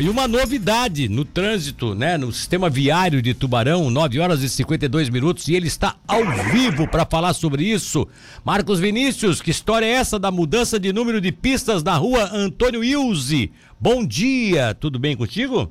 E uma novidade no trânsito, né, no sistema viário de Tubarão, 9 horas e 52 minutos, e ele está ao vivo para falar sobre isso. Marcos Vinícius, que história é essa da mudança de número de pistas na rua Antônio Ilse? Bom dia, tudo bem contigo?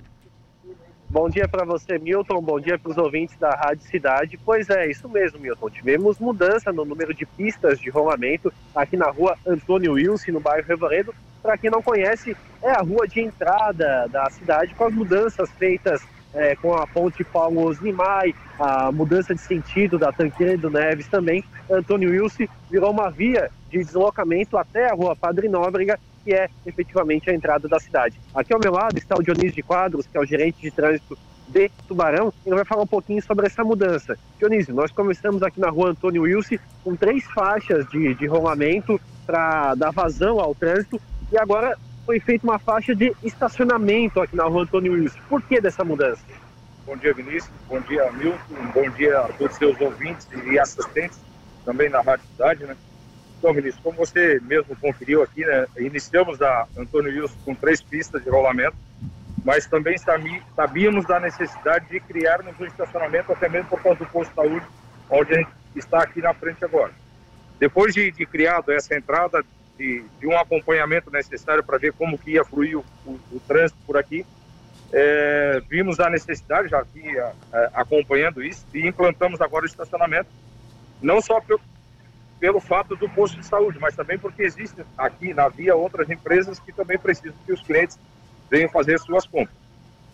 Bom dia para você, Milton. Bom dia para os ouvintes da Rádio Cidade. Pois é, isso mesmo, Milton. Tivemos mudança no número de pistas de rolamento aqui na rua Antônio Wilson, no bairro Revoredo. Para quem não conhece, é a rua de entrada da cidade com as mudanças feitas é, com a ponte Paulo Osnimai, a mudança de sentido da Tanqueira Neves também. Antônio Wilson virou uma via de deslocamento até a rua Padre Nóbrega que é efetivamente a entrada da cidade. Aqui ao meu lado está o Dionísio de Quadros, que é o gerente de trânsito de Tubarão, ele vai falar um pouquinho sobre essa mudança. Dionísio, nós começamos aqui na rua Antônio Wilson com três faixas de, de rolamento para dar vazão ao trânsito e agora foi feita uma faixa de estacionamento aqui na rua Antônio Wilson. Por que dessa mudança? Bom dia, Vinícius. Bom dia, Milton. Bom dia a todos os seus ouvintes e assistentes também na Rádio Cidade, né? Então, Vinícius, como você mesmo conferiu aqui, né, iniciamos a Antônio Wilson com três pistas de rolamento, mas também sabíamos da necessidade de criarmos um estacionamento, até mesmo por causa do posto de saúde, onde a gente está aqui na frente agora. Depois de, de criado essa entrada, de, de, um acompanhamento necessário para ver como que ia fluir o, o, o trânsito por aqui, é, vimos a necessidade, já aqui acompanhando isso, e implantamos agora o estacionamento, não só pelo fato do posto de saúde, mas também porque existem aqui na via outras empresas que também precisam que os clientes venham fazer suas compras.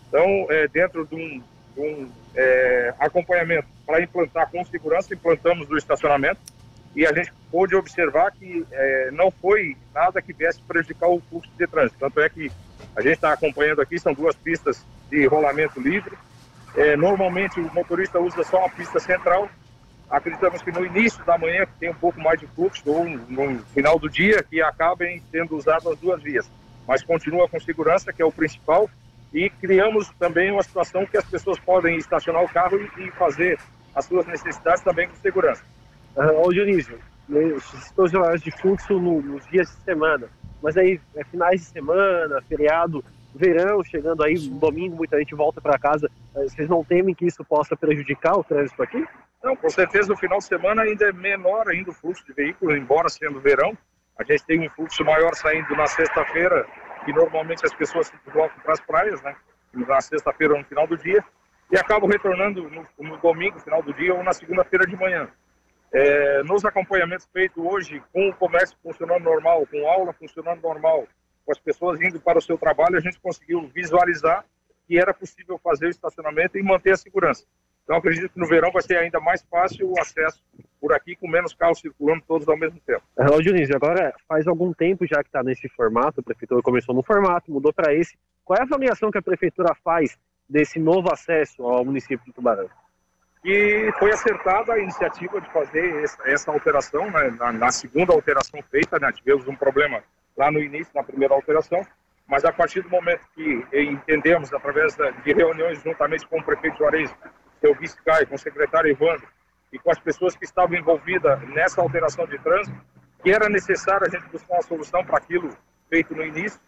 Então, é, dentro de um, de um é, acompanhamento para implantar com segurança, implantamos o estacionamento e a gente pôde observar que é, não foi nada que viesse prejudicar o fluxo de trânsito. Tanto é que a gente está acompanhando aqui, são duas pistas de rolamento livre. É, normalmente o motorista usa só uma pista central, acreditamos que no início da manhã, que tem um pouco mais de fluxo, ou no final do dia, que acabem sendo usadas as duas vias. Mas continua com segurança, que é o principal, e criamos também uma situação que as pessoas podem estacionar o carro e, fazer as suas necessidades também com segurança. Uh, ô Dionísio, estou os horários de fluxo no, nos dias de semana, mas aí é finais de semana, feriado, verão chegando aí, domingo muita gente volta para casa, eh, vocês não temem que isso possa prejudicar o trânsito aqui? Não, com certeza no final de semana ainda é menor ainda o fluxo de veículos, embora sendo verão. A gente tem um fluxo maior saindo na sexta-feira, que normalmente as pessoas se deslocam para as praias, né? Na sexta-feira no final do dia, e acabam retornando no, no domingo, final do dia, ou na segunda-feira de manhã. É, nos acompanhamentos feitos hoje, com o comércio funcionando normal, com aula funcionando normal, com as pessoas indo para o seu trabalho, a gente conseguiu visualizar que era possível fazer o estacionamento e manter a segurança. Então acredito que no verão vai ser ainda mais fácil o acesso por aqui com menos carros circulando todos ao mesmo tempo. Ô Dionísio, agora faz algum tempo já que está nesse formato, a prefeitura começou no formato, mudou para esse. Qual é a avaliação que a prefeitura faz desse novo acesso ao município de Tubarão? E foi acertada a iniciativa de fazer essa alteração, né? na, na, segunda alteração feita, né? tivemos um problema lá no início, na primeira alteração, mas a partir do momento que entendemos, através de reuniões juntamente com o prefeito Juarez, seu vice-cai, com o secretário Evandro e com as pessoas que estavam envolvidas nessa alteração de trânsito, que era necessário a gente buscar uma solução para aquilo feito no início.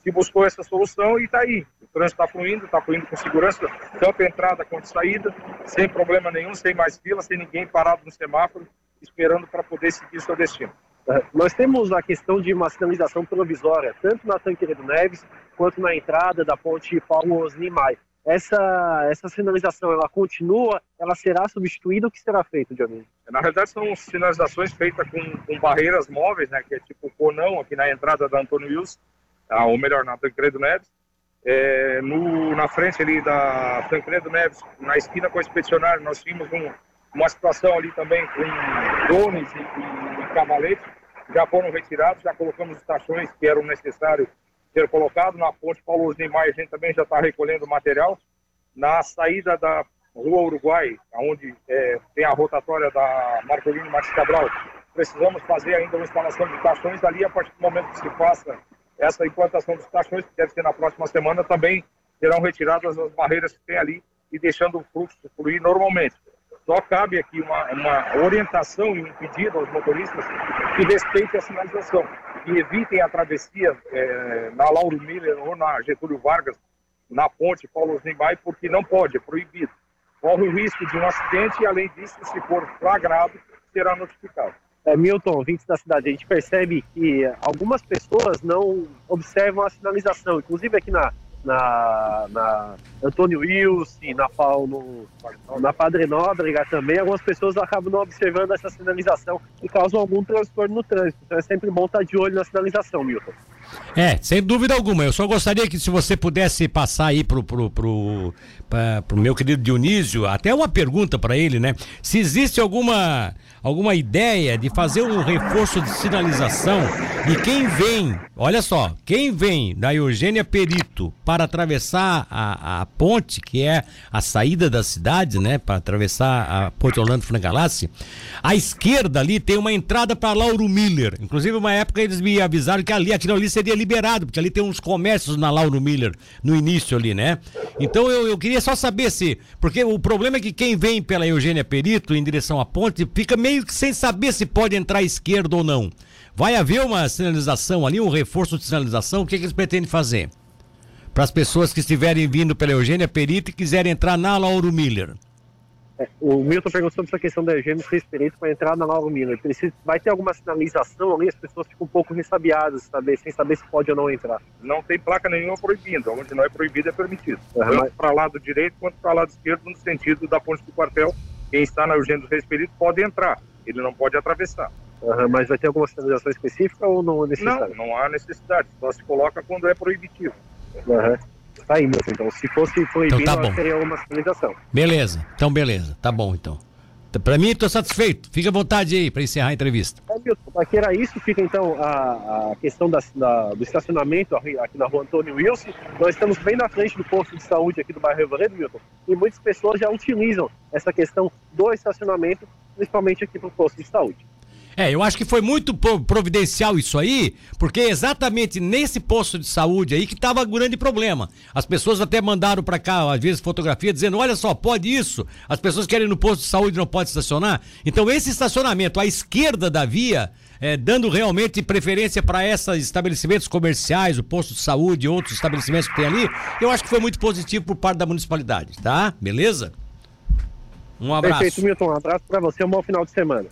Se buscou essa solução e está aí. O trânsito está fluindo, está fluindo com segurança, tanto entrada quanto saída, sem problema nenhum, sem mais fila, sem ninguém parado no semáforo, esperando para poder seguir seu destino. É, nós temos a questão de uma sinalização provisória, tanto na Tanqueira do Neves quanto na entrada da ponte Paulo Osnimai essa, essa sinalização ela continua, ela será substituída, o que será feito, Dionísio? Na realidade são sinalizações feitas com, com barreiras móveis, né, que é tipo conão aqui na entrada da Antônio Wilson, ah, ou melhor, na Tancredo Neves. É, no, na frente ali da Tancredo Neves, na esquina com o expedicionário, nós tínhamos um, uma situação ali também com drones e, e, e cavaletes, já foram retirados, já colocamos estações que eram necessárias ser colocado. Na ponte Paulo Osnimar, a gente também já está recolhendo material. Na saída da Rua Uruguai, onde é, tem a rotatória da Marcolino Martins Cabral, precisamos fazer ainda uma instalação de estações ali. A partir do momento que se faça essa implantação dos estações, que deve ser na próxima semana, também serão retiradas as barreiras que tem ali e deixando o fluxo fluir normalmente. Só cabe aqui uma, uma orientação e um pedido aos motoristas que respeitem a sinalização, que evitem a travessia é, na Lauro Miller ou na Getúlio Vargas, na ponte Paulo Zimbay, porque não pode, é proibido. Corre o risco de um acidente e, além disso, se for flagrado, será notificado. É, Milton, ouvintes da cidade, a gente percebe que algumas pessoas não observam a sinalização, inclusive aqui na, na, na Antônio Wilson, na Paulo, na Padre Nóbrega também, algumas pessoas acabam não observando essa sinalização e causam algum transtorno no trânsito. Então é sempre bom estar de olho na sinalização, Milton. É, sem dúvida alguma. Eu só gostaria que se você pudesse passar aí pro, pro, pro, pra, pro meu querido Dionísio, até uma pergunta para ele, né? Se existe alguma alguma ideia de fazer um reforço de sinalização e quem vem, olha só, quem vem da Eugênia Perito para atravessar a, a ponte, que é a saída da cidade, né, para atravessar a ponte Orlando Frangalassi, à esquerda ali tem uma entrada para Lauro Miller. Inclusive, uma época eles me avisaram que ali, aquilo ali seria liberado, porque ali tem uns comércios na Lauro Miller no início ali, né? Então eu, eu queria só saber se, porque o problema é que quem vem pela Eugênia Perito em direção à ponte fica meio que sem saber se pode entrar à esquerda ou não. Vai haver uma sinalização ali, um reforço de sinalização? O que, que eles pretendem fazer? Para as pessoas que estiverem vindo pela Eugênia Perito e quiserem entrar na Lauro Miller. O Milton perguntou sobre essa questão da Eugênia Perito para entrar na Lauro Miller. Precisa, vai ter alguma sinalização ali? As pessoas ficam um pouco ressabiadas, saber, sem saber se pode ou não entrar. Não tem placa nenhuma proibindo. Onde não é proibido é permitido. Uhum, Tanto para lado direito quanto para lado esquerdo, no sentido da ponte do quartel. Quem está na Eugênia dos Reis pode entrar ele não pode atravessar. Uhum, mas vai ter alguma sinalização específica ou não é necessário? Não, não há necessidade, só se coloca quando é proibitivo. Uhum. Tá aí, então se fosse proibido, então, tá bom. teria uma sinalização. Beleza, então beleza, tá bom então. Para mim, estou satisfeito. Fica à vontade aí para encerrar a entrevista. É, Milton, aqui era isso. Fica então a, a questão da, da, do estacionamento aqui na rua Antônio Wilson. Nós estamos bem na frente do posto de saúde aqui do bairro Revoredo, Milton. E muitas pessoas já utilizam essa questão do estacionamento, principalmente aqui para o posto de saúde. É, eu acho que foi muito providencial isso aí, porque é exatamente nesse posto de saúde aí que estava grande problema. As pessoas até mandaram para cá, às vezes, fotografia dizendo: olha só, pode isso. As pessoas querem ir no posto de saúde não pode estacionar. Então, esse estacionamento à esquerda da via. É, dando realmente preferência para esses estabelecimentos comerciais, o posto de saúde e outros estabelecimentos que tem ali, eu acho que foi muito positivo por parte da municipalidade, tá? Beleza? Um abraço. Perfeito, Milton. Um abraço para você, um bom final de semana.